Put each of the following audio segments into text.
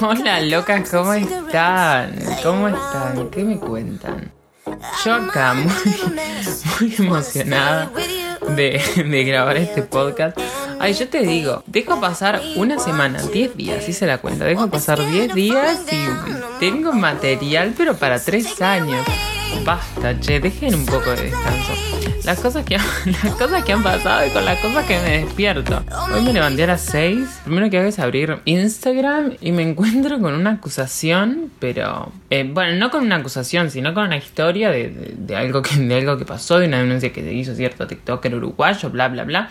Hola locas, ¿cómo están? ¿Cómo están? ¿Qué me cuentan? Yo acá muy, muy emocionada de, de grabar este podcast. Ay, yo te digo, dejo pasar una semana, 10 días, hice la cuenta, dejo pasar 10 días y tengo material, pero para 3 años. Basta, che, dejen un poco de descanso. Las cosas que las cosas que han pasado y con las cosas que me despierto. Hoy me levanté a las 6. Primero que hago es abrir Instagram y me encuentro con una acusación, pero eh, bueno, no con una acusación, sino con una historia de, de, algo que, de algo que pasó, de una denuncia que se hizo cierto TikToker uruguayo, bla, bla, bla.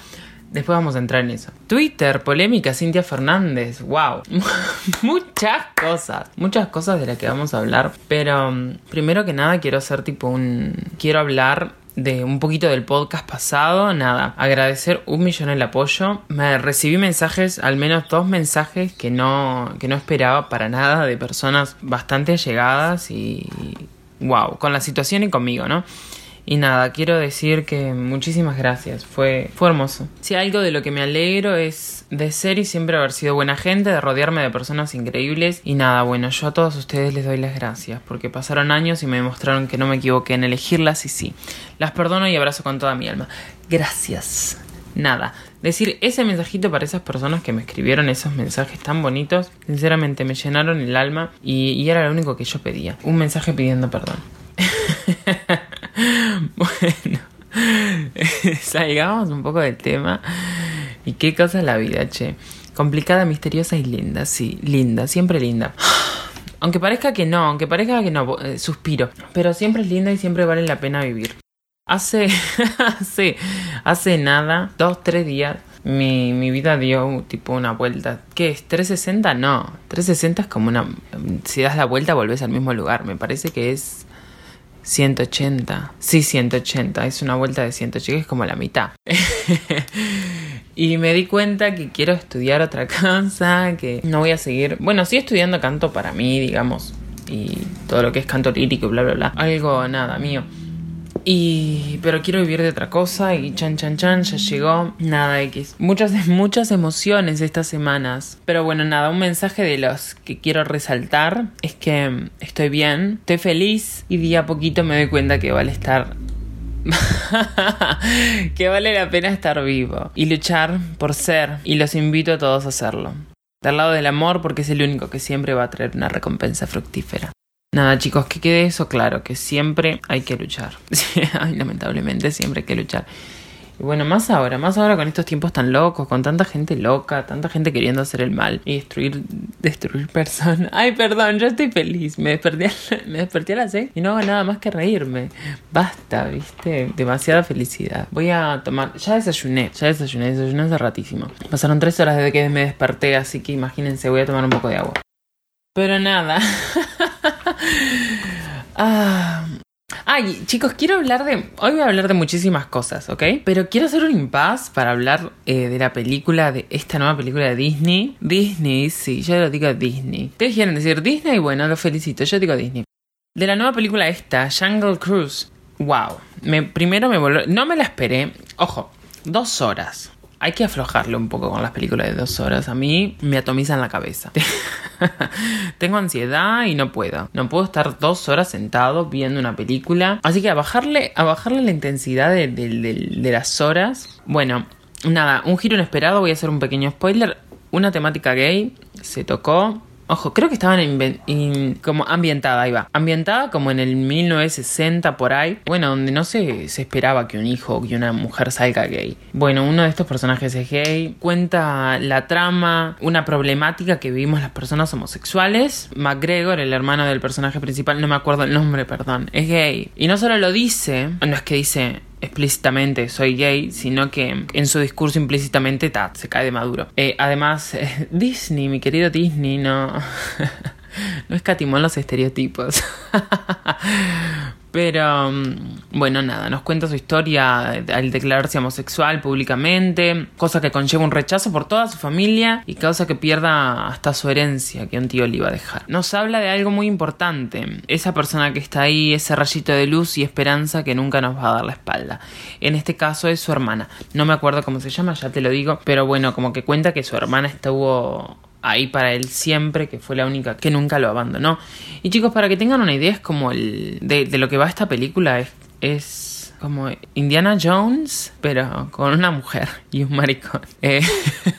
Después vamos a entrar en eso. Twitter, polémica, Cintia Fernández. Wow. muchas cosas. Muchas cosas de las que vamos a hablar. Pero um, primero que nada quiero hacer tipo un... Quiero hablar de un poquito del podcast pasado, nada, agradecer un millón el apoyo. Me recibí mensajes, al menos dos mensajes que no, que no esperaba para nada de personas bastante allegadas y wow, con la situación y conmigo, ¿no? Y nada, quiero decir que muchísimas gracias, fue, fue hermoso. Si algo de lo que me alegro es de ser y siempre haber sido buena gente, de rodearme de personas increíbles. Y nada, bueno, yo a todos ustedes les doy las gracias, porque pasaron años y me demostraron que no me equivoqué en elegirlas y sí. Las perdono y abrazo con toda mi alma. Gracias. Nada, decir ese mensajito para esas personas que me escribieron esos mensajes tan bonitos, sinceramente me llenaron el alma y, y era lo único que yo pedía. Un mensaje pidiendo perdón. bueno, salgamos un poco del tema. ¿Y qué cosa es la vida, che? Complicada, misteriosa y linda, sí, linda, siempre linda. Aunque parezca que no, aunque parezca que no, eh, suspiro. Pero siempre es linda y siempre vale la pena vivir. Hace, hace, hace nada, dos, tres días, mi, mi vida dio tipo una vuelta. ¿Qué es? ¿360? No, 360 es como una... Si das la vuelta volvés al mismo lugar. Me parece que es 180. Sí, 180. Es una vuelta de 180, es como la mitad. y me di cuenta que quiero estudiar otra cosa, que no voy a seguir. Bueno, sí estudiando canto para mí, digamos. Y todo lo que es canto lírico, bla, bla, bla. Algo, nada, mío. Y, pero quiero vivir de otra cosa y chan chan chan ya llegó. Nada X. Muchas, muchas emociones estas semanas. Pero bueno, nada, un mensaje de los que quiero resaltar es que estoy bien, estoy feliz y día a poquito me doy cuenta que vale estar que vale la pena estar vivo y luchar por ser y los invito a todos a hacerlo. Del lado del amor porque es el único que siempre va a traer una recompensa fructífera. Nada, chicos, que quede eso claro, que siempre hay que luchar. Ay, lamentablemente siempre hay que luchar. Y bueno, más ahora, más ahora con estos tiempos tan locos, con tanta gente loca, tanta gente queriendo hacer el mal y destruir, destruir personas. Ay, perdón, yo estoy feliz. Me desperté, me desperté a las seis y no hago nada más que reírme. Basta, viste, demasiada felicidad. Voy a tomar, ya desayuné, ya desayuné, desayuné hace ratísimo. Pasaron tres horas desde que me desperté, así que imagínense, voy a tomar un poco de agua. Pero nada. ah. Ay, chicos, quiero hablar de. Hoy voy a hablar de muchísimas cosas, ¿ok? Pero quiero hacer un impasse para hablar eh, de la película, de esta nueva película de Disney. Disney, sí, yo lo digo Disney. Ustedes quieren decir Disney, bueno, lo felicito, yo digo Disney. De la nueva película esta, Jungle Cruise. Wow. Me, primero me volvió. No me la esperé. Ojo, dos horas hay que aflojarle un poco con las películas de dos horas. A mí me atomizan la cabeza. Tengo ansiedad y no puedo. No puedo estar dos horas sentado viendo una película. Así que a bajarle, bajarle la intensidad de, de las horas. Bueno, nada, un giro inesperado. Voy a hacer un pequeño spoiler. Una temática gay se tocó Ojo, creo que estaban como ambientada, ahí va. Ambientada como en el 1960 por ahí. Bueno, donde no se, se esperaba que un hijo o que una mujer salga gay. Bueno, uno de estos personajes es gay. Cuenta la trama, una problemática que vivimos las personas homosexuales. McGregor, el hermano del personaje principal, no me acuerdo el nombre, perdón, es gay. Y no solo lo dice, no es que dice, explícitamente soy gay, sino que en su discurso implícitamente ta, se cae de maduro. Eh, además, eh, Disney, mi querido Disney, no, no escatimó los estereotipos. Pero mm, bueno, nada, nos cuenta su historia al declararse homosexual públicamente, cosa que conlleva un rechazo por toda su familia y causa que pierda hasta su herencia que un tío le iba a dejar. Nos habla de algo muy importante, esa persona que está ahí, ese rayito de luz y esperanza que nunca nos va a dar la espalda. En este caso es su hermana, no me acuerdo cómo se llama, ya te lo digo, pero bueno, como que cuenta que su hermana estuvo ahí para él siempre, que fue la única que nunca lo abandonó. Y chicos, para que tengan una idea, es como el de, lo que va esta película, es, es como Indiana Jones, pero con una mujer y un maricón. Eh,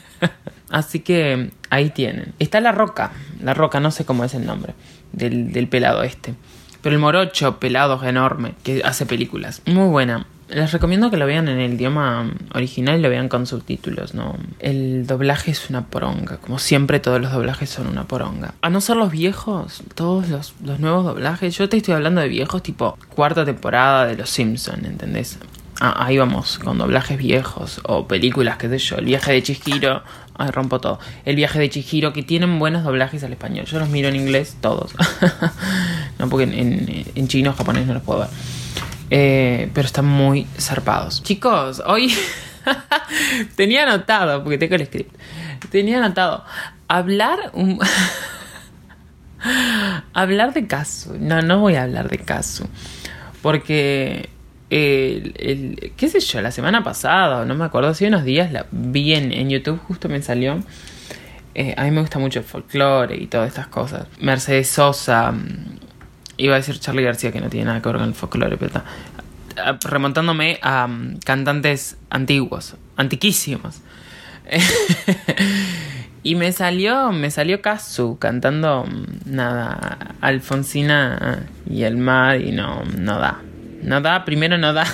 así que ahí tienen. Está La Roca, La Roca, no sé cómo es el nombre del, del pelado este. Pero el morocho pelado enorme que hace películas. Muy buena. Les recomiendo que lo vean en el idioma original y lo vean con subtítulos, ¿no? El doblaje es una poronga, como siempre todos los doblajes son una poronga. A no ser los viejos, todos los, nuevos doblajes, yo te estoy hablando de viejos tipo cuarta temporada de Los Simpsons, ¿entendés? Ah, ahí vamos, con doblajes viejos o películas, qué sé yo, el viaje de Chihiro, ay, rompo todo. El viaje de Chihiro, que tienen buenos doblajes al español. Yo los miro en inglés todos. no, porque en, en chino o japonés no los puedo ver. Eh, pero están muy zarpados. Chicos, hoy tenía anotado, porque tengo el script, tenía anotado hablar un... hablar de caso. No, no voy a hablar de caso. Porque qué sé yo, la semana pasada, no me acuerdo, hace unos días la vi en, YouTube, justo me salió. Eh, a mí me gusta mucho el folclore y todas estas cosas. Mercedes Sosa, Iba a decir Charlie García, que no tiene nada que ver con el folclore. Ah, remontándome a mm, cantantes antiguos, antiquísimos. y me salió, me salió Kazu cantando mm, nada, Alfonsina y el mar y no, no da. No da, primero no da.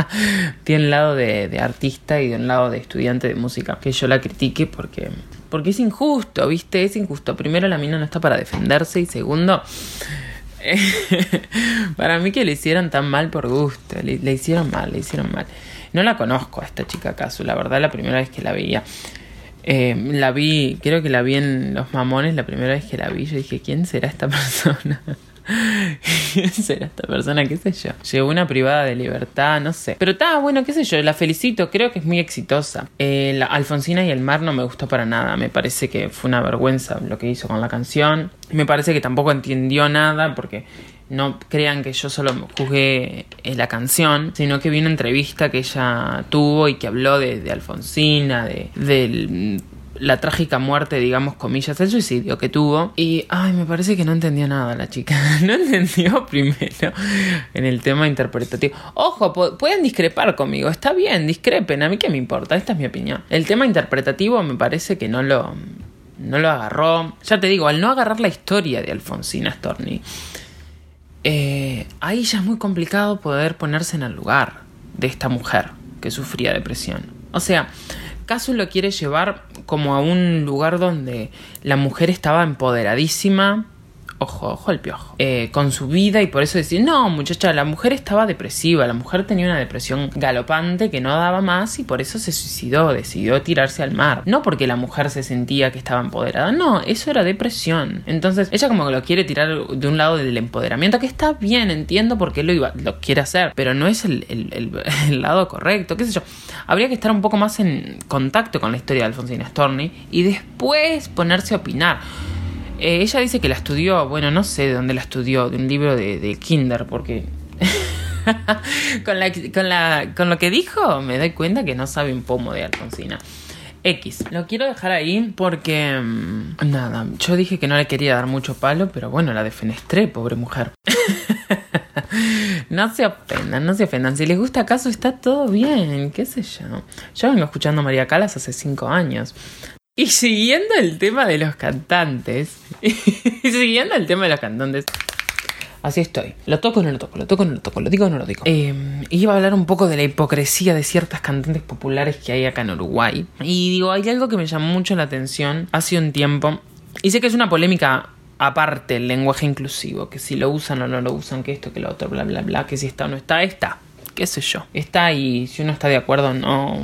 Tiene un lado de, de, artista y de un lado de estudiante de música. Que yo la critique porque, porque es injusto, ¿viste? Es injusto. Primero la mina no está para defenderse y segundo para mí que le hicieron tan mal por gusto, le, hicieron mal, le hicieron mal. No la conozco a esta chica acaso, la verdad la primera vez que la veía. Eh, la vi, creo que la vi en Los Mamones la primera vez que la vi. Yo dije, ¿quién será esta persona? ¿Quién será esta persona? ¿Qué sé yo? Llegó una privada de libertad, no sé. Pero está bueno, qué sé yo, la felicito, creo que es muy exitosa. Eh, la Alfonsina y el mar no me gustó para nada. Me parece que fue una vergüenza lo que hizo con la canción. Me parece que tampoco entendió nada porque no crean que yo solo juzgué eh, la canción, sino que vi una entrevista que ella tuvo y que habló de, Alfonsina, de, del la trágica muerte, digamos, comillas, el suicidio que tuvo. Y, ay, me parece que no entendió nada la chica. no entendió primero en el tema interpretativo. Ojo, pueden discrepar conmigo, está bien, discrepen, a mí qué me importa, esta es mi opinión. El tema interpretativo me parece que no lo, no lo agarró. Ya te digo, al no agarrar la historia de Alfonsina Storni, eh, ahí ya es muy complicado poder ponerse en el lugar de esta mujer que sufría depresión. O sea, Caso lo quiere llevar como a un lugar donde la mujer estaba empoderadísima, ojo, ojo al piojo, eh, con su vida y por eso decir, no, muchacha, la mujer estaba depresiva, la mujer tenía una depresión galopante que no daba más y por eso se suicidó, decidió tirarse al mar. No porque la mujer se sentía que estaba empoderada, no, eso era depresión. Entonces ella como que lo quiere tirar de un lado del empoderamiento, que está bien, entiendo por qué lo, iba, lo quiere hacer, pero no es el, el lado correcto, qué sé yo. Habría que estar un poco más en contacto con la historia de Alfonsina Storni y después ponerse a opinar. Eh, ella dice que la estudió, bueno, no sé de dónde la estudió, de un libro de, Kinder, porque con, con lo que dijo me doy cuenta que no sabe un pomo de Alfonsina. X. Lo quiero dejar ahí porque... Mm, nada, yo dije que no le quería dar mucho palo, pero bueno, la defenestré, pobre mujer. no se ofendan, no se ofendan. Si les gusta acaso está todo bien, qué sé yo. Yo vengo escuchando a María Calas hace cinco años. Y siguiendo el tema de los cantantes, y siguiendo el tema de los cantantes, así estoy. Lo toco o no lo toco, lo toco o no lo toco, lo digo o no lo digo. Eh, iba a hablar un poco de la hipocresía de ciertas cantantes populares que hay acá en Uruguay. Y digo, hay algo que me llamó mucho la atención hace un tiempo. Y sé que es una polémica aparte el lenguaje inclusivo, que si lo usan o no lo usan, que esto, que lo otro, bla, bla, bla, que si está o no está, está qué sé yo, está y si uno está de acuerdo no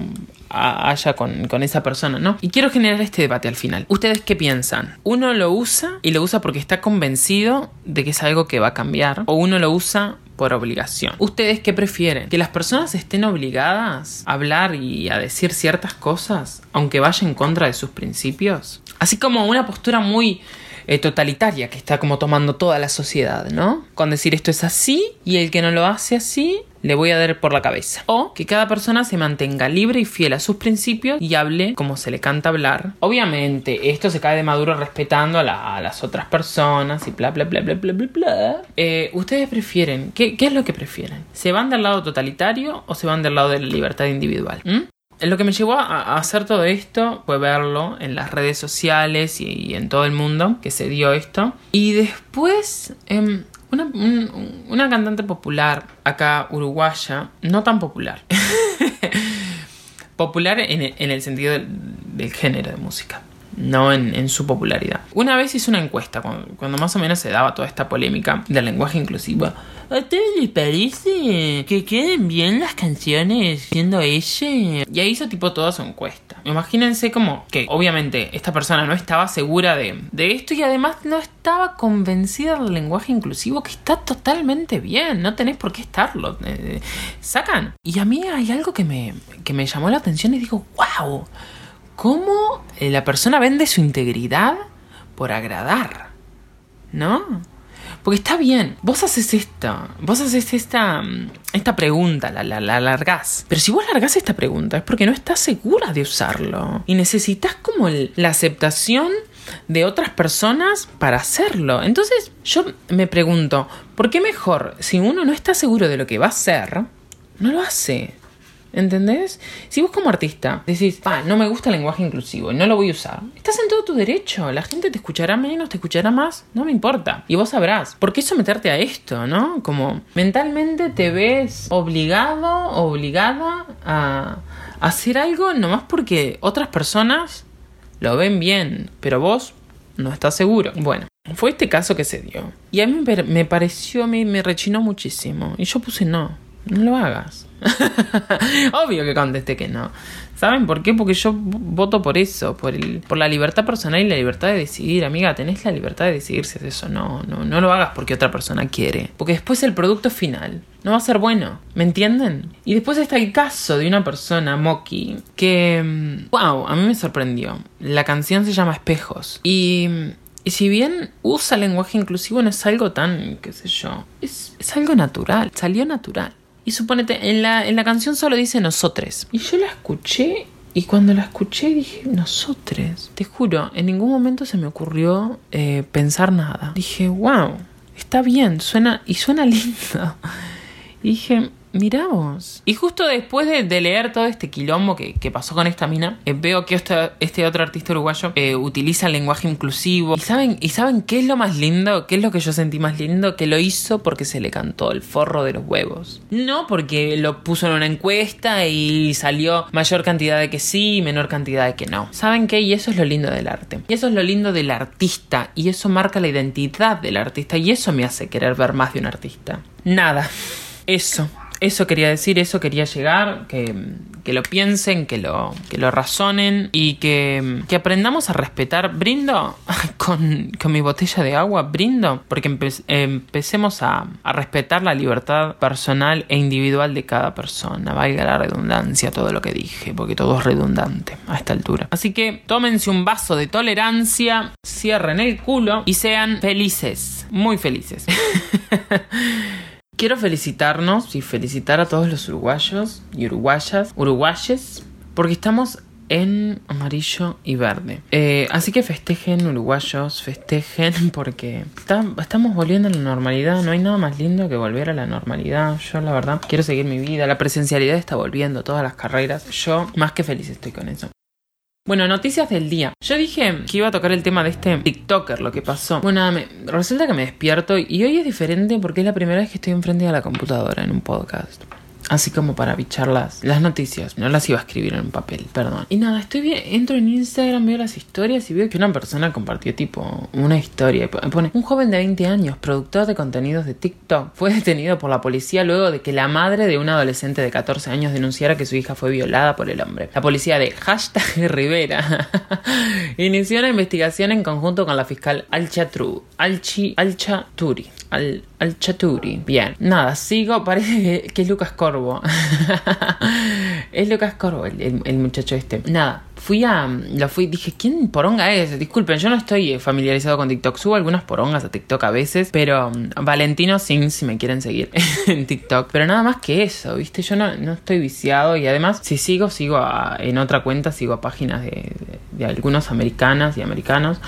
haya con, con, esa persona, ¿no? Y quiero generar este debate al final. ¿Ustedes qué piensan? ¿Uno lo usa y lo usa porque está convencido de que es algo que va a cambiar? ¿O uno lo usa por obligación. ¿Ustedes qué prefieren? ¿Que las personas estén obligadas a hablar y a decir ciertas cosas, aunque vaya en contra de sus principios? Así como una postura muy eh, totalitaria que está como tomando toda la sociedad, ¿no? Con decir esto es así y el que no lo hace así le voy a dar por la cabeza. O que cada persona se mantenga libre y fiel a sus principios y hable como se le canta hablar. Obviamente, esto se cae de maduro respetando a, las otras personas y bla, bla, bla, bla, bla, bla, bla. Eh, ¿Ustedes prefieren? ¿qué, es lo que prefieren? ¿Se van del lado totalitario o se van del lado de la libertad individual? ¿Mm? Lo que me llevó a hacer todo esto fue verlo en las redes sociales y, en todo el mundo que se dio esto. Y después, em, una, cantante popular acá, uruguaya, no tan popular. popular en, el sentido del, género de música, no en, su popularidad. Una vez hice una encuesta, cuando, más o menos se daba toda esta polémica del lenguaje inclusivo. ¿A ustedes les parece que queden bien las canciones siendo ella? Y ahí hizo tipo toda su encuesta. Imagínense como que obviamente esta persona no estaba segura de, de esto y además no estaba convencida del lenguaje inclusivo que está totalmente bien, no tenés por qué estarlo. Eh, sacan. Y a mí hay algo que me, que me llamó la atención y digo, wow, ¿cómo la persona vende su integridad por agradar? ¿No? Porque está bien, vos haces esto, vos haces esta, esta pregunta, la, la, la largás. Pero si vos largás esta pregunta es porque no estás segura de usarlo. Y necesitas como la aceptación de otras personas para hacerlo. Entonces yo me pregunto, ¿por qué mejor si uno no está seguro de lo que va a hacer, no lo hace? ¿Entendés? Si vos como artista decís, ah, no me gusta el lenguaje inclusivo y no lo voy a usar, estás en todo tu derecho. La gente te escuchará menos, te escuchará más, no me importa. Y vos sabrás, ¿por qué someterte a esto, no? Como mentalmente te ves obligado, obligada a hacer algo nomás porque otras personas lo ven bien, pero vos no estás seguro. Bueno, fue este caso que se dio. Y a mí me pareció, me, me rechinó muchísimo. Y yo puse no, no lo hagas. Obvio que contesté que no. ¿Saben por qué? Porque yo voto por eso, por, el, por la libertad personal y la libertad de decidir. Amiga, tenés la libertad de decidir si es eso. No, no, no lo hagas porque otra persona quiere. Porque después el producto final no va a ser bueno. ¿Me entienden? Y después está el caso de una persona, Moki, que... ¡Wow! A mí me sorprendió. La canción se llama Espejos. Y y si bien usa lenguaje inclusivo, no es algo tan, qué sé yo, es, es, algo natural, salió natural. Y suponete, en la, en la canción solo dice nosotros. Y yo la escuché y cuando la escuché dije, nosotros. Te juro, en ningún momento se me ocurrió eh, pensar nada. Dije, wow, está bien, suena y suena lindo. Y dije, Miramos. Y justo después de, leer todo este quilombo que, pasó con esta mina, eh, veo que este, este, otro artista uruguayo eh, utiliza el lenguaje inclusivo. ¿Y saben, ¿Y saben qué es lo más lindo? ¿Qué es lo que yo sentí más lindo? Que lo hizo porque se le cantó el forro de los huevos. No porque lo puso en una encuesta y salió mayor cantidad de que sí y menor cantidad de que no. ¿Saben qué? Y eso es lo lindo del arte. Y eso es lo lindo del artista. Y eso marca la identidad del artista. Y eso me hace querer ver más de un artista. Nada. Eso eso quería decir, eso quería llegar, que, que lo piensen, que lo, que lo razonen y que, que aprendamos a respetar. Brindo con, con, mi botella de agua, brindo, porque empecemos a, a, respetar la libertad personal e individual de cada persona. Valga la redundancia todo lo que dije, porque todo es redundante a esta altura. Así que tómense un vaso de tolerancia, cierren el culo y sean felices, muy felices. Quiero felicitarnos y felicitar a todos los uruguayos y uruguayas, uruguayes, porque estamos en amarillo y verde. Eh, así que festejen, uruguayos, festejen, porque estamos volviendo a la normalidad. No hay nada más lindo que volver a la normalidad. Yo, la verdad, quiero seguir mi vida. La presencialidad está volviendo, todas las carreras. Yo, más que feliz estoy con eso. Bueno, noticias del día. Yo dije que iba a tocar el tema de este TikToker, lo que pasó. Bueno, resulta que me despierto y hoy es diferente porque es la primera vez que estoy enfrente de la computadora en un podcast así como para bichar las, noticias. No las iba a escribir en un papel, perdón. Y nada, estoy bien, entro en Instagram, veo las historias y veo que una persona compartió tipo una historia. Pone, un joven de 20 años, productor de contenidos de TikTok, fue detenido por la policía luego de que la madre de un adolescente de 14 años denunciara que su hija fue violada por el hombre. La policía de hashtag Rivera inició una investigación en conjunto con la fiscal Alchi, Alchaturi. Al, al Chaturi. Bien. Nada, sigo. Parece que, es Lucas Corvo es Lucas Corvo, el, muchacho este. Nada, fui a. Lo fui, dije, ¿quién poronga es? Disculpen, yo no estoy familiarizado con TikTok. Subo algunas porongas a TikTok a veces, pero mm, Valentino Sin, si me quieren seguir en TikTok. Pero nada más que eso, ¿viste? Yo no, no estoy viciado y además, si sigo, sigo en otra cuenta, sigo a páginas de, de algunos americanas y americanos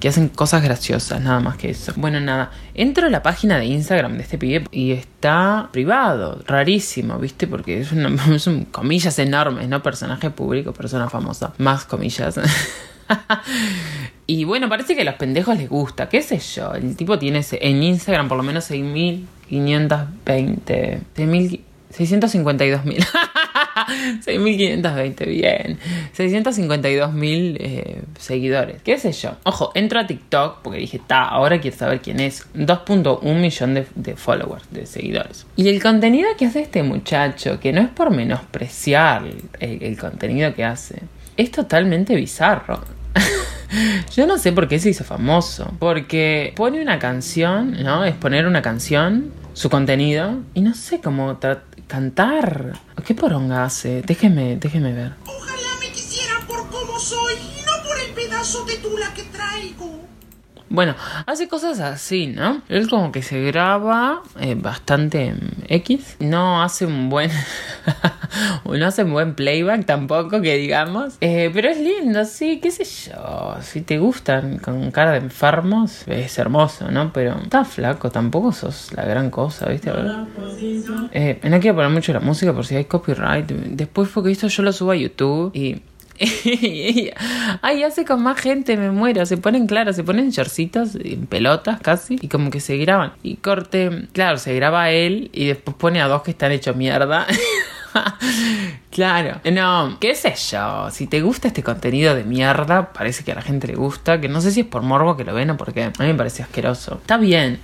que hacen cosas graciosas, nada más que eso. Bueno, nada, entro a la página de Instagram de este pibe y está privado, rarísimo, ¿viste? Porque es, una, son comillas enormes, ¿no? Personaje público, persona famosa, más comillas. y bueno, parece que a los pendejos les gusta, qué sé yo. El tipo tiene en Instagram por lo menos 6.520, 652.000. 6.520, bien. 652.000 eh, seguidores. ¿Qué sé yo? Ojo, entro a TikTok porque dije, ta, ahora quiero saber quién es. 2.1 millón de, followers, de seguidores. Y el contenido que hace este muchacho, que no es por menospreciar el, contenido que hace, es totalmente bizarro. Yo no sé por qué se hizo famoso. Porque pone una canción, ¿no? Es poner una canción, su contenido, y no sé cómo cantar. ¿Qué poronga hace? Déjeme, déjeme ver. Ojalá me quisieran por cómo soy y no por el pedazo de tula que traigo. Bueno, hace cosas así, ¿no? Él como que se graba eh, bastante X. No hace un buen... no hace un buen playback tampoco, que digamos. Eh, pero es lindo, sí, qué sé yo. Si te gustan con cara de enfermos, es hermoso, ¿no? Pero está flaco, tampoco sos la gran cosa, ¿viste? Eh, no quiero poner mucho la música por si hay copyright. Después fue que esto yo lo subo a YouTube y Ay, hace con más gente, me muero. Se ponen, claro, se ponen shortcitos en pelotas casi y como que se graban. Y corte, claro, se graba él y después pone a dos que están hechos mierda. claro, no, qué sé yo, si te gusta este contenido de mierda, parece que a la gente le gusta, que no sé si es por morbo que lo ven o porque a mí me parece asqueroso. Está bien,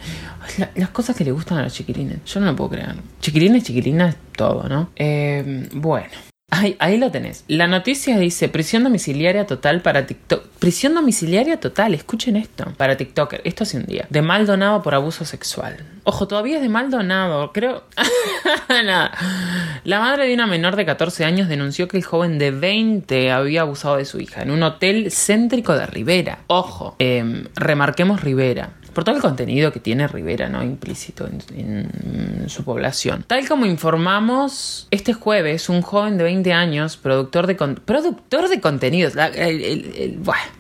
las cosas que le gustan a los chiquilines, yo no lo puedo creer. Chiquilines, chiquilinas, todo, ¿no? Eh, bueno. Ahí, lo tenés. La noticia dice prisión domiciliaria total para TikTok. Prisión domiciliaria total, escuchen esto. Para TikToker, esto hace un día. De Maldonado por abuso sexual. Ojo, todavía es de Maldonado, creo. Nada. La madre de una menor de 14 años denunció que el joven de 20 había abusado de su hija en un hotel céntrico de Rivera. Ojo, em, remarquemos Rivera por todo el contenido que tiene Rivera, ¿no? Implícito en, su población. Tal como informamos, este jueves, un joven de 20 años, productor de, productor de contenidos, el,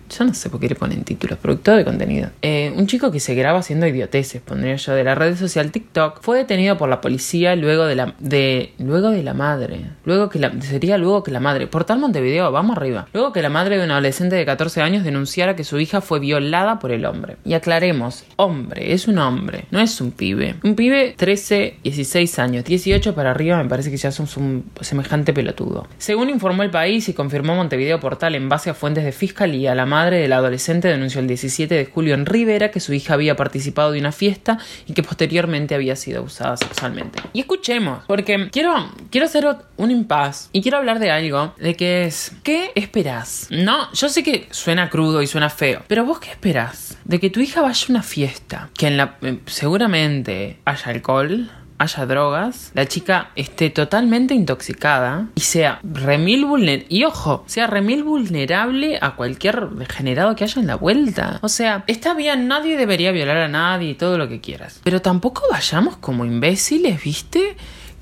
yo no sé por qué le ponen títulos, productor de contenido. Eh, un chico que se graba haciendo idioteces, pondría yo, de la red social TikTok, fue detenido por la policía luego de la, de, luego de la madre. Luego que la, sería luego que la madre. Portal Montevideo, vamos arriba. Luego que la madre de un adolescente de 14 años denunciara que su hija fue violada por el hombre. Y aclaremos, hombre, es un hombre, no es un pibe. Un pibe 13, 16 años, 18 para arriba me parece que ya son un semejante pelotudo. Según informó el país y confirmó Montevideo Portal en base a fuentes de fiscalía, la madre del adolescente denunció el 17 de julio en Rivera que su hija había participado de una fiesta y que posteriormente había sido usada sexualmente. Y escuchemos, porque quiero, quiero hacer un impas y quiero hablar de algo, de que es, ¿qué esperás? No, yo sé que suena crudo y suena feo, pero vos qué esperás? De que tu hija vaya a una fiesta, que en la, eh, seguramente haya alcohol, haya drogas, la chica esté totalmente intoxicada y sea remil vulnerable. Y ojo, sea remil vulnerable a cualquier degenerado que haya en la vuelta. O sea, está bien, nadie debería violar a nadie y todo lo que quieras. Pero tampoco vayamos como imbéciles, ¿viste?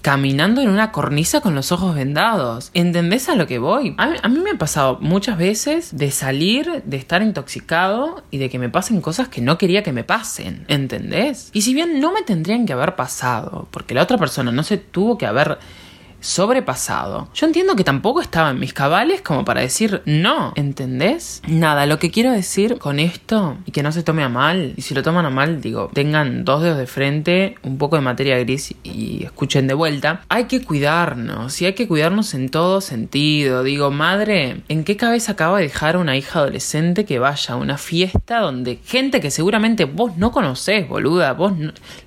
Caminando en una cornisa con los ojos vendados. ¿Entendés a lo que voy? A mí, me ha pasado muchas veces de salir, de estar intoxicado y de que me pasen cosas que no quería que me pasen. ¿Entendés? Y si bien no me tendrían que haber pasado, porque la otra persona no se tuvo que haber sobrepasado. Yo entiendo que tampoco estaba en mis cabales como para decir no, ¿entendés? Nada, lo que quiero decir con esto, y que no se tome a mal, y si lo toman a mal, digo, tengan dos dedos de frente, un poco de materia gris y escuchen de vuelta, hay que cuidarnos, y hay que cuidarnos en todo sentido. Digo, madre, ¿en qué cabeza acaba de dejar a una hija adolescente que vaya a una fiesta donde gente que seguramente vos no conocés, boluda, vos,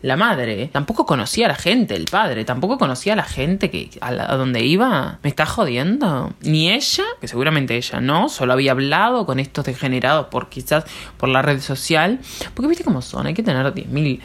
la madre, tampoco conocía a la gente, el padre, tampoco conocía a la gente que a, donde iba, me está jodiendo. Ni ella, que seguramente ella no, solo había hablado con estos degenerados por quizás por la red social. Porque viste cómo son, hay que tener 10.000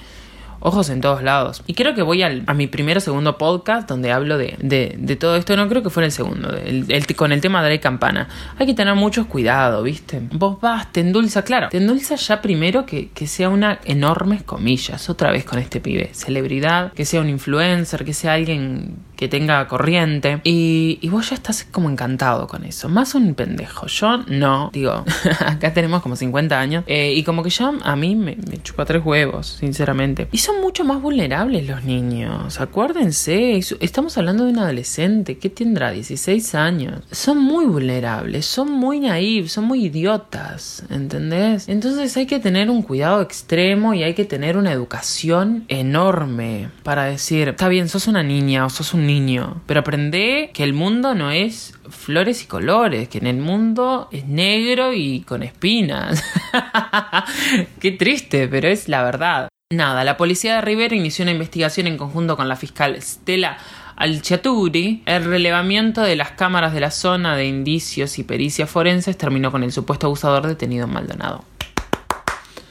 ojos en todos lados. Y creo que voy a mi primero o segundo podcast donde hablo de, de, de, todo esto. No creo que fuera el segundo, el, el, con el tema de la campana. Hay que tener mucho cuidado, ¿viste? Vos vas, te endulza, claro. Te endulza ya primero que, que sea una enormes comillas, otra vez con este pibe. Celebridad, que sea un influencer, que sea alguien que tenga corriente. Y, y vos ya estás como encantado con eso. Más un pendejo. Yo no. Digo, acá tenemos como 50 años. Eh, y como que ya a mí me, me chupa tres huevos, sinceramente. Y son mucho más vulnerables los niños. Acuérdense. Estamos hablando de un adolescente. ¿Qué tendrá? 16 años. Son muy vulnerables. Son muy naivos. Son muy idiotas. ¿Entendés? Entonces hay que tener un cuidado extremo y hay que tener una educación enorme para decir, está bien, sos una niña o sos un niño, pero aprende que el mundo no es flores y colores, que en el mundo es negro y con espinas. Qué triste, pero es la verdad. Nada, la policía de Rivera inició una investigación en conjunto con la fiscal Stella Alciaturi, el relevamiento de las cámaras de la zona de indicios y pericias forenses terminó con el supuesto abusador detenido en Maldonado.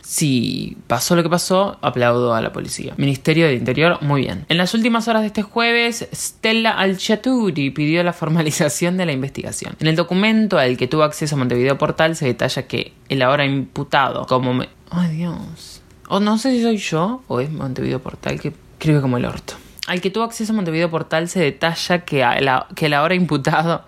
Si pasó lo que pasó, aplaudo a la policía. Ministerio del Interior, muy bien. En las últimas horas de este jueves, Stella Alciaturi pidió la formalización de la investigación. En el documento al que tuvo acceso Montevideo Portal se detalla que el ahora imputado, como me... ¡Ay Dios! O no sé si soy yo o es Montevideo Portal que escribe como el orto. Al que tuvo acceso a Montevideo Portal se detalla que, la, que el ahora imputado,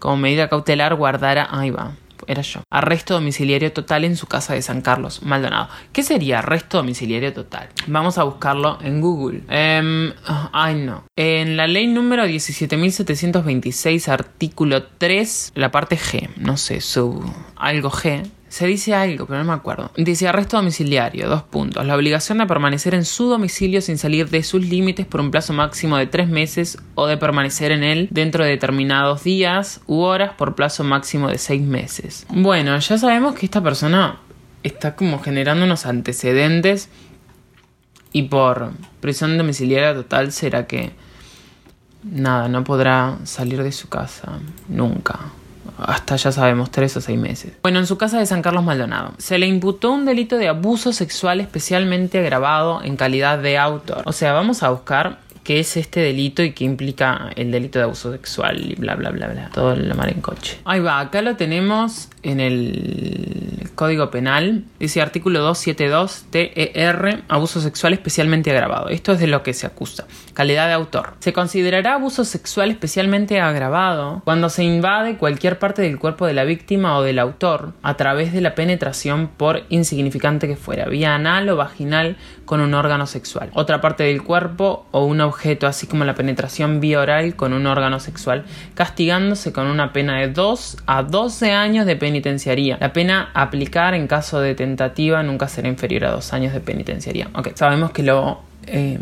como medida cautelar, guardara... Ahí va era yo. Arresto domiciliario total en su casa de San Carlos, Maldonado. ¿Qué sería arresto domiciliario total? Vamos a buscarlo en Google. Eh, ay, no. En la ley número 17.726, artículo 3, la parte G, no sé, sub algo G, se dice algo, pero no me acuerdo. Dice arresto domiciliario, dos puntos. La obligación de permanecer en su domicilio sin salir de sus límites por un plazo máximo de tres meses o de permanecer en él dentro de determinados días u horas por plazo máximo de seis meses. Bueno, ya sabemos que esta persona está como generando unos antecedentes y por prisión domiciliaria total será que nada, no podrá salir de su casa nunca hasta ya sabemos, tres o seis meses. Bueno, en su casa de San Carlos Maldonado. Se le imputó un delito de abuso sexual especialmente agravado en calidad de autor. O sea, vamos a buscar qué es este delito y qué implica el delito de abuso sexual y bla bla bla bla. Todo el mar en coche. Ahí va, acá lo tenemos en el Código Penal. Dice artículo 272 TER, abuso sexual especialmente agravado. Esto es de lo que se acusa. Calidad de autor. Se considerará abuso sexual especialmente agravado cuando se invade cualquier parte del cuerpo de la víctima o del autor a través de la penetración por insignificante que fuera, vía anal o vaginal con un órgano sexual. Otra parte del cuerpo o un objeto, así como la penetración vía oral con un órgano sexual, castigándose con una pena de 2 a 12 años de penitenciaría. La pena a aplicar en caso de tentativa nunca será inferior a 2 años de penitenciaría. Ok, sabemos que lo... Eh,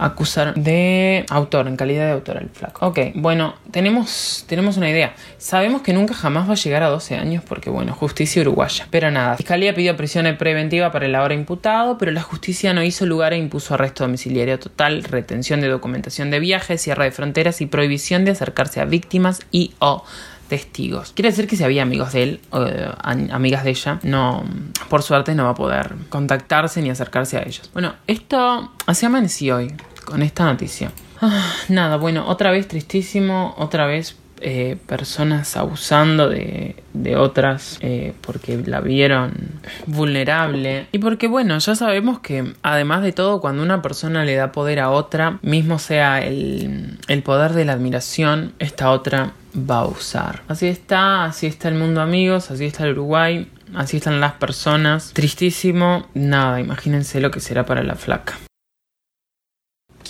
acusar de autor, en calidad de autor al flaco. Ok, bueno, tenemos, tenemos una idea. Sabemos que nunca jamás va a llegar a 12 años porque, bueno, justicia uruguaya. Pero nada, Fiscalía pidió prisión preventiva para el ahora imputado, pero la justicia no hizo lugar e impuso arresto domiciliario total, retención de documentación de viaje, cierre de fronteras y prohibición de acercarse a víctimas y o testigos. Quiere decir que si había amigos de él o eh, amigas de ella, no, por suerte no va a poder contactarse ni acercarse a ellos. Bueno, esto así amanecí hoy con esta noticia. Ah, nada, bueno, otra vez tristísimo, otra vez eh, personas abusando de, otras eh, porque la vieron vulnerable. Y porque bueno ya sabemos que además de todo cuando una persona le da poder a otra mismo sea el, el poder de la admiración esta otra va a usar. Así está así está el mundo amigos así está el Uruguay así están las personas. Tristísimo nada imagínense lo que será para la flaca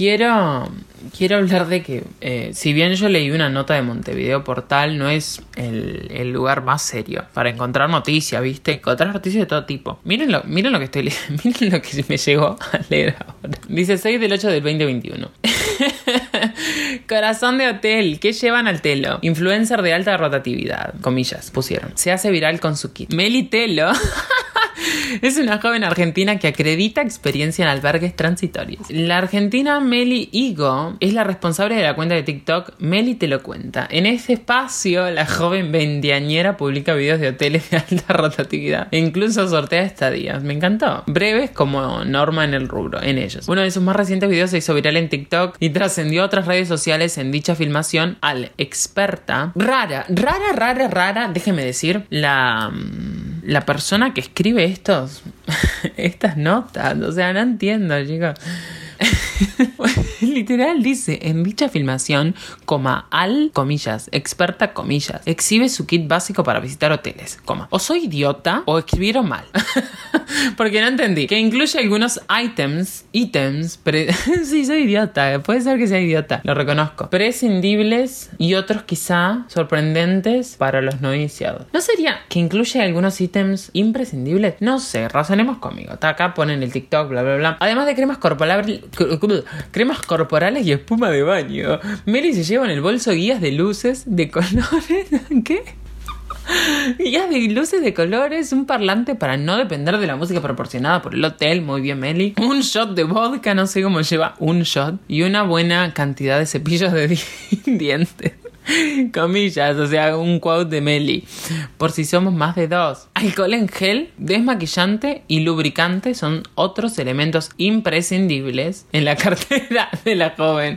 quiero, quiero hablar de que, eh, si bien yo leí una nota de Montevideo Portal, no es el, lugar más serio para encontrar noticias, ¿viste? Encontrar noticias de todo tipo. Miren lo, miren lo que estoy leyendo, miren lo que me llegó a leer ahora. Dice 6 del 8 del 2021. Corazón de hotel, ¿qué llevan al telo? Influencer de alta rotatividad, comillas, pusieron. Se hace viral con su kit. Meli Telo es una joven argentina que acredita experiencia en albergues transitorios. La argentina Meli Igo es la responsable de la cuenta de TikTok Meli Te lo cuenta. En ese espacio, la joven vendiañera publica videos de hoteles de alta rotatividad e incluso sortea estadías. Me encantó. Breves como norma en el rubro, en ellos. Uno de sus más recientes videos se hizo viral en TikTok y trascendió a otras redes sociales en dicha filmación al experta. Rara, rara, rara, rara, déjeme decir, la mm, la persona que escribe estos estas notas, o sea, no entiendo, chicos. Literal dice, en dicha filmación, coma, al, comillas, experta, comillas, exhibe su kit básico para visitar hoteles, coma. O soy idiota o escribieron mal. Porque no entendí. Que incluye algunos items, ítems, sí, soy idiota, puede ser que sea idiota, lo reconozco. Prescindibles y otros quizá sorprendentes para los no iniciados. ¿No sería que incluye algunos ítems imprescindibles? No sé, razonemos conmigo. Está acá, ponen el TikTok, bla, bla, bla. Además de cremas corporales, cremas corporales y espuma de baño. Meli se lleva en el bolso guías de luces, de colores. ¿Qué? Guías de luces de colores, un parlante para no depender de la música proporcionada por el hotel, muy bien Meli. Un shot de vodka, no sé cómo lleva un shot. Y una buena cantidad de cepillos de dientes. Comillas, o sea, un quote de Meli. Por si somos más de dos. Alcohol en gel, desmaquillante y lubricante son otros elementos imprescindibles en la cartera de la joven,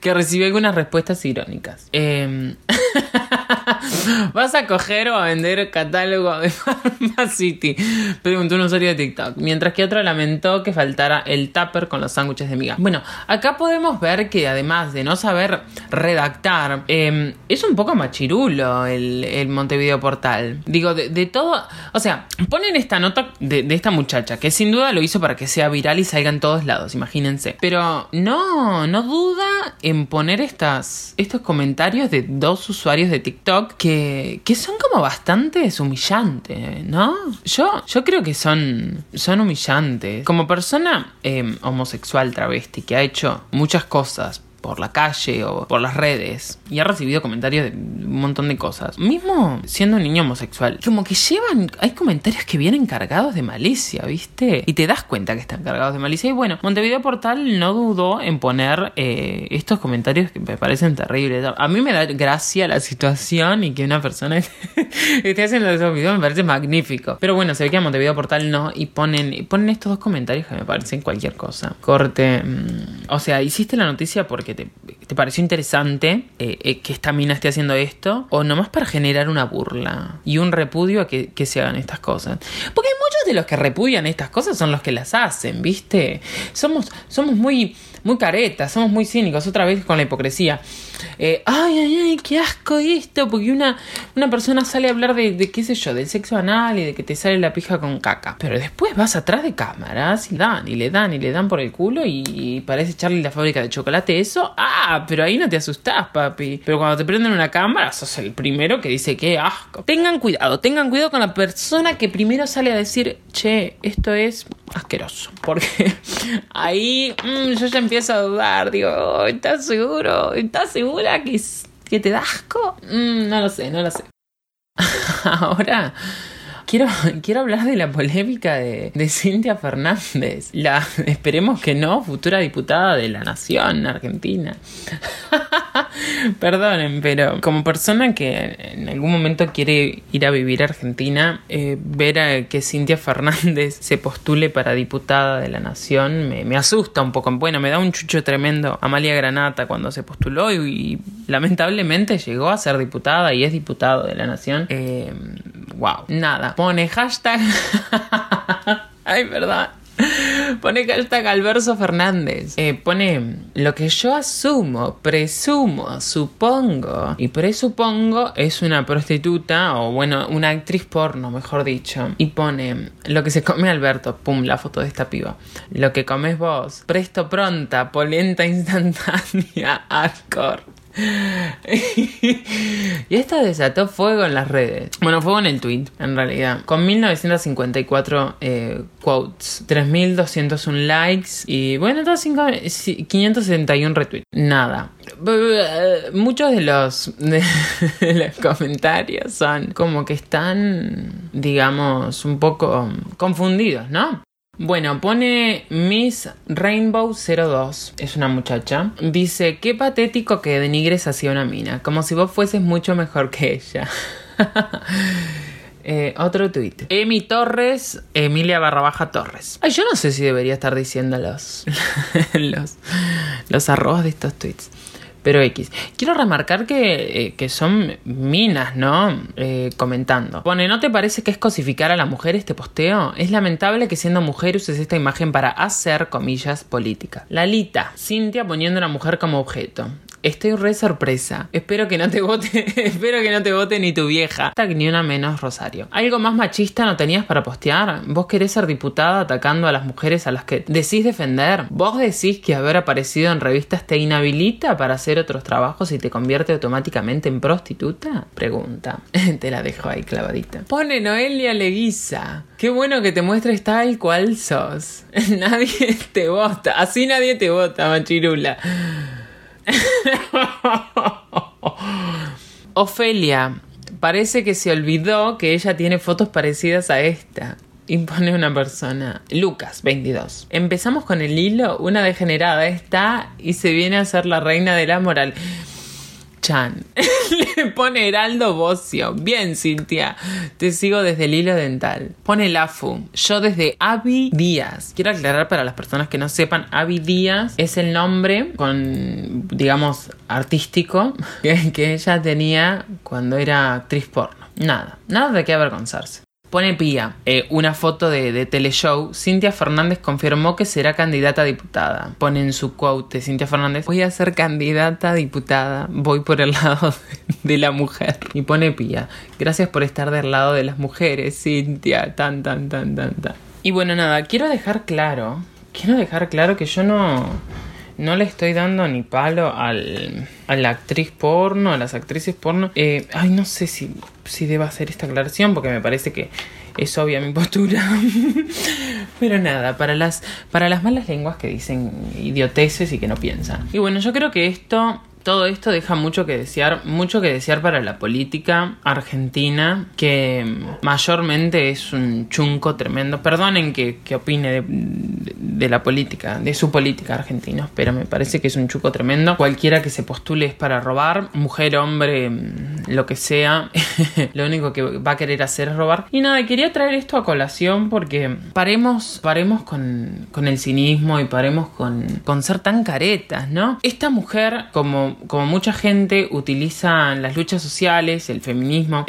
que recibe algunas respuestas irónicas. Eh... ¿Vas a coger o a vender catálogo de Pharmacity? Preguntó un usuario de TikTok. Mientras que otro lamentó que faltara el tupper con los sándwiches de miga. Bueno, acá podemos ver que además de no saber redactar, em, es un poco machirulo el, Montevideo Portal. Digo, de, todo. O sea, ponen esta nota de, esta muchacha, que sin duda lo hizo para que sea viral y salga en todos lados, imagínense. Pero no, no duda en poner estos comentarios de dos usuarios de TikTok que, que son como bastante humillantes, ¿no? Yo, yo creo que son, son humillantes. Como persona eh, homosexual travesti que ha hecho muchas cosas por la calle o por las redes y ha recibido comentarios de un montón de cosas. Mismo siendo un niño homosexual, como que llevan, hay comentarios que vienen cargados de malicia, ¿viste? Y te das cuenta que están cargados de malicia. Y bueno, Montevideo Portal no dudó en poner eh, estos comentarios que me parecen terribles. A mí me da gracia la situación y que una persona esté haciendo esos videos me parece magnífico. Pero bueno, se ve que a Montevideo Portal no y ponen, ponen estos dos comentarios que me parecen cualquier cosa. Corte. Mm, o sea, hiciste la noticia porque te, pareció interesante eh, eh, que esta mina esté haciendo esto, o nomás para generar una burla y un repudio a que, se hagan estas cosas. Porque muchos de los que repudian estas cosas son los que las hacen, ¿viste? Somos, somos muy muy caretas, somos muy cínicos, otra vez con la hipocresía. Eh, ay, ay, ay, qué asco esto, porque una, una persona sale a hablar de, qué sé yo, del sexo anal y de que te sale la pija con caca. Pero después vas atrás de cámaras y dan, y le dan, y le dan por el culo y, parece echarle la fábrica de chocolate. Eso, ah, pero ahí no te asustás, papi. Pero cuando te prenden una cámara, sos el primero que dice qué asco. Tengan cuidado, tengan cuidado con la persona que primero sale a decir, che, esto es asqueroso. Porque ahí mm, yo ya empiezo a dudar. Digo, ¿estás seguro? ¿Estás segura que, que te da asco? Mm, no lo sé, no lo sé. Ahora quiero, quiero hablar de la polémica de, de Cintia Fernández, la, esperemos que no, futura diputada de la Nación Argentina. Perdonen, pero como persona que en algún momento quiere ir a vivir a Argentina, eh, ver a que Cintia Fernández se postule para diputada de la Nación me, asusta un poco. Bueno, me da un chucho tremendo Amalia Granata cuando se postuló y, lamentablemente llegó a ser diputada y es diputado de la Nación. Eh, wow, nada pone hashtag. Ay, verdad. Pone hashtag Alverso Fernández. Eh, pone lo que yo asumo, presumo, supongo. Y presupongo es una prostituta o bueno, una actriz porno, mejor dicho. Y pone lo que se come Alberto. Pum, la foto de esta piba. Lo que comes vos. Presto pronta, polenta instantánea, hardcore. y esto desató fuego en las redes. Bueno, fuego en el tweet, en realidad. Con 1954 eh, quotes, 3201 likes y bueno, 571 retweets. Nada. muchos de los comentarios son como que están, digamos, un poco confundidos, ¿no? Bueno, pone Miss Rainbow 02, es una muchacha. Dice, qué patético que denigres hacia una mina, como si vos fueses mucho mejor que ella. Eh, otro tweet. Emi Torres, Emilia barra baja Torres. Ay, yo no sé si debería estar diciendo los, los, los arrobas de estos tweets. Pero X. Quiero remarcar que, eh, son minas, ¿no? Eh, comentando. Pone, ¿no te parece que es cosificar a la mujer este posteo? Es lamentable que siendo mujer uses esta imagen para hacer, comillas, política. Lalita, Cintia poniendo a la mujer como objeto. Estoy re sorpresa. Espero que no te vote, espero que no te vote ni tu vieja. Ni una menos, Rosario. ¿Algo más machista no tenías para postear? ¿Vos querés ser diputada atacando a las mujeres a las que decís defender? ¿Vos decís que haber aparecido en revistas te inhabilita para hacer otros trabajos y te convierte automáticamente en prostituta? Pregunta. te la dejo ahí clavadita. Pone Noelia Leguiza. Qué bueno que te muestres tal cual sos. nadie te vota. Así nadie te vota, machirula. Ofelia, parece que se olvidó que ella tiene fotos parecidas a esta. Impone una persona. Lucas, 22. Empezamos con el hilo, una degenerada está y se viene a ser la reina de la moral. Chan. Le pone Heraldo Bocio. Bien, Cintia. Te sigo desde el hilo dental. Pone Lafu. Yo desde Avi Díaz. Quiero aclarar para las personas que no sepan, Avi Díaz es el nombre con, digamos, artístico que, que ella tenía cuando era actriz porno. Nada, nada de qué avergonzarse. Pone Pía, eh, una foto de, teleshow. Cintia Fernández confirmó que será candidata a diputada. Pone en su quote Cintia Fernández, voy a ser candidata a diputada, voy por el lado de, la mujer. Y pone Pía, gracias por estar del lado de las mujeres, Cintia, tan, tan, tan, tan, tan. Y bueno, nada, quiero dejar claro, quiero dejar claro que yo no no le estoy dando ni palo al, a la actriz porno, a las actrices porno. Eh, ay, no sé si, si deba hacer esta aclaración porque me parece que es obvia mi postura. Pero nada, para las, para las malas lenguas que dicen idioteces y que no piensan. Y bueno, yo creo que esto todo esto deja mucho que desear, mucho que desear para la política argentina, que mayormente es un chunco tremendo. Perdonen que, opine de, la política, de su política argentina, pero me parece que es un chunco tremendo. Cualquiera que se postule es para robar, mujer, hombre, lo que sea, lo único que va a querer hacer es robar. Y nada, quería traer esto a colación porque paremos, paremos con, con el cinismo y paremos con, con ser tan caretas, ¿no? Esta mujer, como como, mucha gente utiliza las luchas sociales, el feminismo,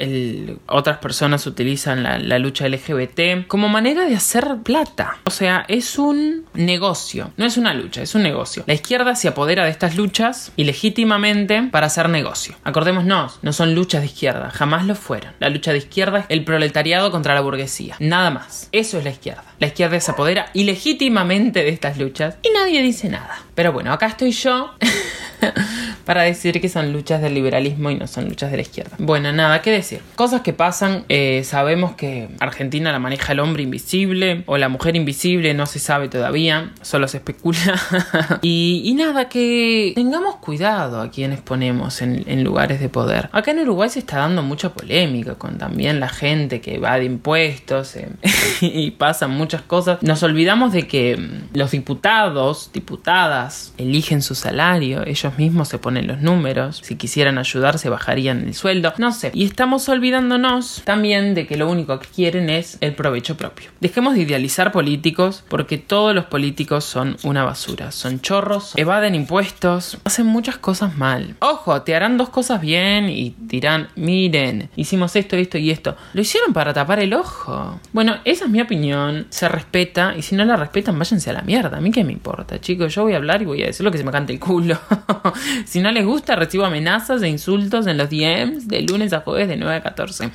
otras personas utilizan la, lucha LGBT como manera de hacer plata. O sea, es un negocio, no es una lucha, es un negocio. La izquierda se apodera de estas luchas ilegítimamente para hacer negocio. Acordémonos, no son luchas de izquierda, jamás lo fueron. La lucha de izquierda es el proletariado contra la burguesía, nada más. Eso es la izquierda. La izquierda se apodera ilegítimamente de estas luchas y nadie dice nada. Pero bueno, acá estoy yo. para decir que son luchas del liberalismo y no son luchas de la izquierda. Bueno, nada, ¿qué decir? Cosas que pasan, eh, sabemos que Argentina la maneja el hombre invisible o la mujer invisible, no se sabe todavía, solo se especula. y, nada, que tengamos cuidado a quienes ponemos en, lugares de poder. Acá en Uruguay se está dando mucha polémica con también la gente que va de impuestos eh, y pasan muchas cosas. Nos olvidamos de que mm, los diputados, diputadas, eligen su salario, ellos mismos se ponen los números, si quisieran ayudar se bajarían el sueldo, no sé. Y estamos olvidándonos también de que lo único que quieren es el provecho propio. Dejemos de idealizar políticos porque todos los políticos son una basura, son chorros, evaden impuestos, hacen muchas cosas mal. Ojo, te harán dos cosas bien y dirán, miren, hicimos esto, esto y esto. Lo hicieron para tapar el ojo. Bueno, esa es mi opinión, se respeta y si no la respetan váyanse a la mierda. A mí qué me importa, chicos, yo voy a hablar y voy a decir lo que se me cante el culo. si no les gusta, recibo amenazas e insultos en los DMs de lunes a jueves de 9 a 14.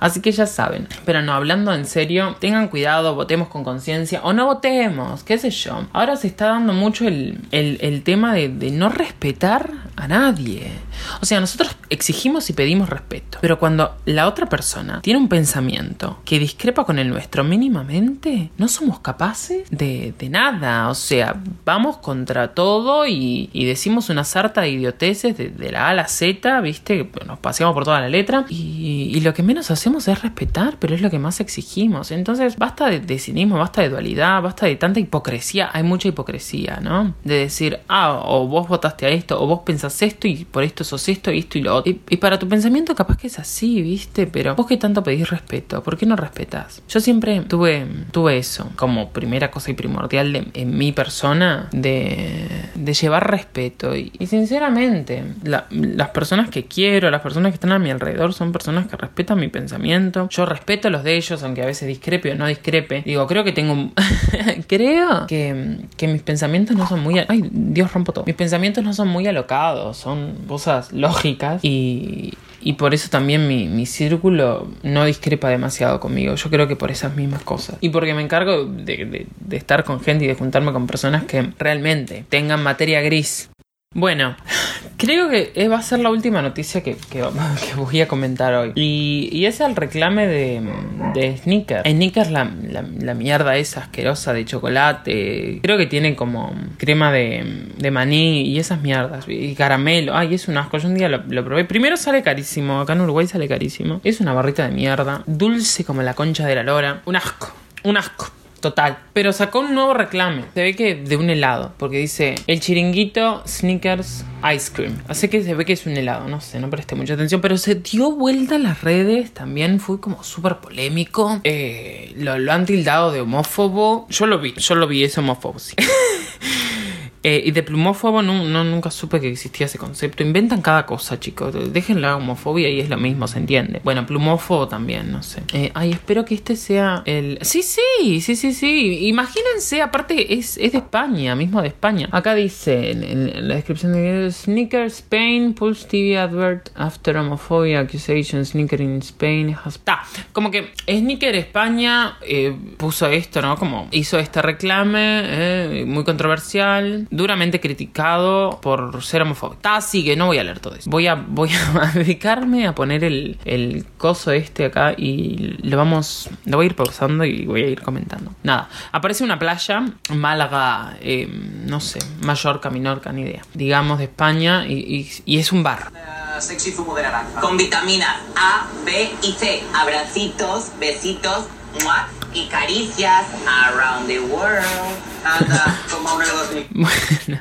Así que ya saben. Pero no, hablando en serio, tengan cuidado, votemos con conciencia o no votemos, qué sé yo. Ahora se está dando mucho el, tema de, de no respetar a nadie. O sea, nosotros exigimos y pedimos respeto. Pero cuando la otra persona tiene un pensamiento que discrepa con el nuestro mínimamente, no somos capaces de, de nada. O sea, vamos contra todo y, decimos una sarta de idioteces de, la A a la Z, ¿viste? Nos paseamos por toda la letra. Y, lo que menos hacemos es respetar, pero es lo que más exigimos. Entonces, basta de, cinismo, basta de dualidad, basta de tanta hipocresía. Hay mucha hipocresía, ¿no? De decir, ah, o vos votaste a esto, o vos pensás esto y por esto sos esto y esto y lo otro. Y, para tu pensamiento capaz que es así, ¿viste? Pero vos que tanto pedís respeto, ¿por qué no respetas? Yo siempre tuve, tuve eso como primera cosa y primordial en mi persona de, de llevar respeto. Y, sinceramente, la, las personas que quiero, las personas que están a mi alrededor son personas que respetan mi pensamiento. Yo respeto los de ellos, aunque a veces discrepe o no discrepe. Digo, creo que tengo creo que, que mis pensamientos no son muy... Ay, Dios rompo todo. Mis pensamientos no son muy alocados, son cosas lógicas y, y por eso también mi, mi, círculo no discrepa demasiado conmigo. Yo creo que por esas mismas cosas. Y porque me encargo de, de, de estar con gente y de juntarme con personas que realmente tengan materia gris. Bueno, creo que va a ser la última noticia que, voy a comentar hoy. Y, es el reclame de, de Snickers. Snickers, la, la, la, mierda esa asquerosa de chocolate. Creo que tiene como crema de, de maní y esas mierdas. Y caramelo. Ay, es un asco. Yo un día lo, lo, probé. Primero sale carísimo. Acá en Uruguay sale carísimo. Es una barrita de mierda. Dulce como la concha de la lora. Un asco. Un asco. Total. Pero sacó un nuevo reclame. Se ve que de un helado. Porque dice el chiringuito Snickers Ice Cream. Así que se ve que es un helado. No sé, no presté mucha atención. Pero se dio vuelta en las redes. También fue como súper polémico. Eh, lo, lo, han tildado de homófobo. Yo lo vi. Yo lo vi. Es homófobo, sí. Eh, y de plumófobo no, no, nunca supe que existía ese concepto. Inventan cada cosa, chicos. Dejen la homofobia y es lo mismo, se entiende. Bueno, plumófobo también, no sé. Eh, ay, espero que este sea el... Sí, sí, sí, sí, sí. Imagínense, aparte es, es de España, mismo de España. Acá dice en, en la descripción de Sneaker Spain, Pulse TV advert after homophobia accusation Sneaker in Spain. Ta, como que Sneaker España eh, puso esto, ¿no? Como hizo este reclame muy controversial duramente criticado por ser homofóbico. Así que no voy a leer todo eso. Voy a, voy a dedicarme a poner el, el coso este acá y lo vamos. Lo voy a ir pausando y voy a ir comentando. Nada. Aparece una playa, Málaga, eh, no sé, Mallorca, Minorca, ni idea. Digamos de España y, es un bar. Sexy zumo de naranja. Con vitaminas A, B y C. Abracitos, besitos, ¡mua! Y caricias around the world. Bueno,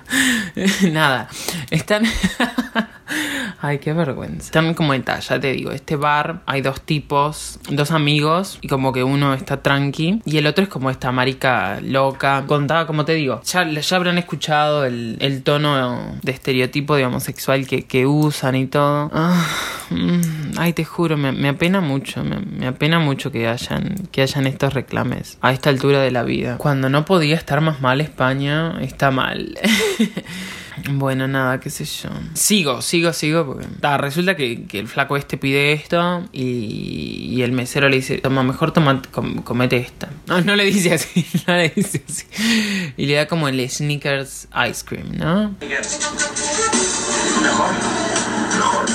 nada. Están. Ay, qué vergüenza. Están como en ya te digo, este bar hay dos tipos, dos amigos, y como que uno está tranqui, y el otro es como esta marica loca. Contaba, como te digo, ya, ya habrán escuchado el, el tono de estereotipo de homosexual que, que usan y todo. Ah, mm, ay, te juro, me, me apena mucho, me, me, apena mucho que hayan, que hayan estos a esta altura de la vida. Cuando no podía estar más mal España, está mal. Bueno, nada, qué sé yo. Sigo, sigo, sigo. Porque resulta que, el flaco este pide esto y, el mesero le dice, toma, mejor toma, com, comete esta. No, no le dice así, no le dice así. Y le da como el Snickers Ice Cream, ¿no? Mejor, mejor.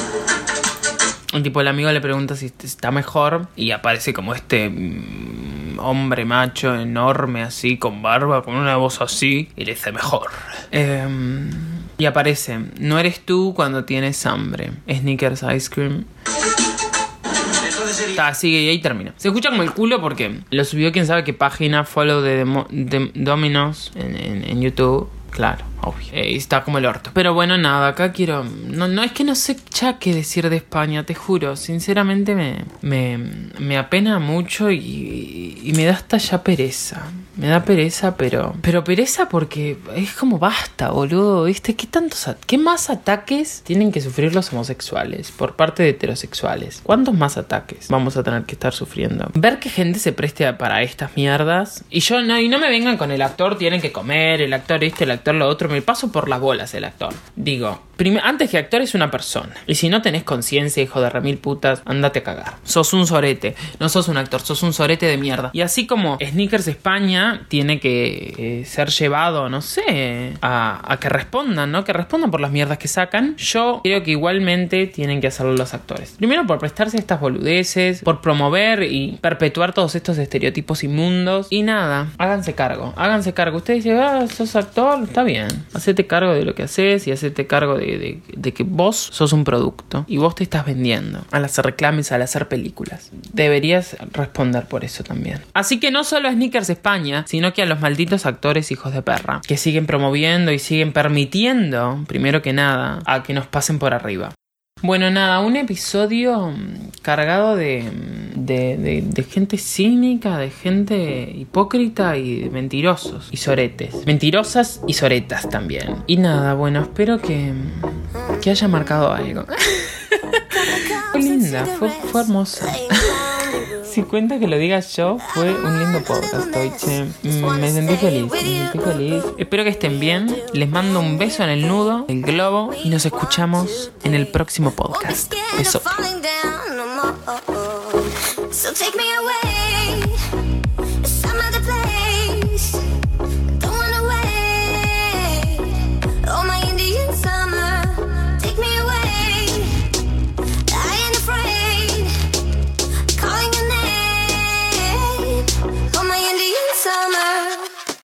Un tipo, el amigo le pregunta si está mejor y aparece como este mmm, hombre macho enorme así, con barba, con una voz así, y le dice mejor. Eh, y aparece, no eres tú cuando tienes hambre. Snickers Ice Cream. Está, sigue y ahí termina. Se escucha como el culo porque lo subió quién sabe qué página, follow de, de Dominos en YouTube. Claro, obvio. Eh, está como el orto. Pero bueno, nada, acá quiero. No, no es que no sé ya qué decir de España, te juro. Sinceramente me, me, me apena mucho y, y, me da hasta ya pereza. Me da pereza, pero. Pero pereza porque es como basta, boludo. ¿Viste? ¿Qué tantos. ¿Qué más ataques tienen que sufrir los homosexuales por parte de heterosexuales? ¿Cuántos más ataques vamos a tener que estar sufriendo? Ver que gente se preste para estas mierdas. Y yo no, y no me vengan con el actor, tienen que comer, el actor este, el actor lo otro, me paso por las bolas el actor. Digo, antes que actor es una persona. Y si no tenés conciencia, hijo de remil putas, andate a cagar. Sos un sorete. No sos un actor, sos un sorete de mierda. Y así como Sneakers España tiene que eh, ser llevado, no sé, a, que respondan, ¿no? Que respondan por las mierdas que sacan. Yo creo que igualmente tienen que hacerlo los actores. Primero por prestarse a estas boludeces, por promover y perpetuar todos estos estereotipos inmundos. Y nada, háganse cargo, háganse cargo. Ustedes dicen, ah, sos actor, está bien. Hacete cargo de lo que haces y hacete cargo de, de- que vos sos un producto y vos te estás vendiendo al hacer reclames, al hacer películas. Deberías responder por eso también. Así que no solo Sneakers España, sino que a los malditos actores hijos de perra, que siguen promoviendo y siguen permitiendo, primero que nada, a que nos pasen por arriba. Bueno, nada, un episodio mm, cargado de, mm, de, de- de gente cínica, de gente hipócrita y de mentirosos y soretes. Mentirosas y soretas también. Y nada, bueno, espero que, mm, que haya marcado algo. Fue linda, fue, fue hermosa. Si cuenta que lo diga yo, fue un lindo podcast hoy, che. Mm, Me sentí feliz, me sentí feliz. Espero que estén bien. Les mando un beso en el nudo, el globo, y nos escuchamos en el próximo podcast. Beso.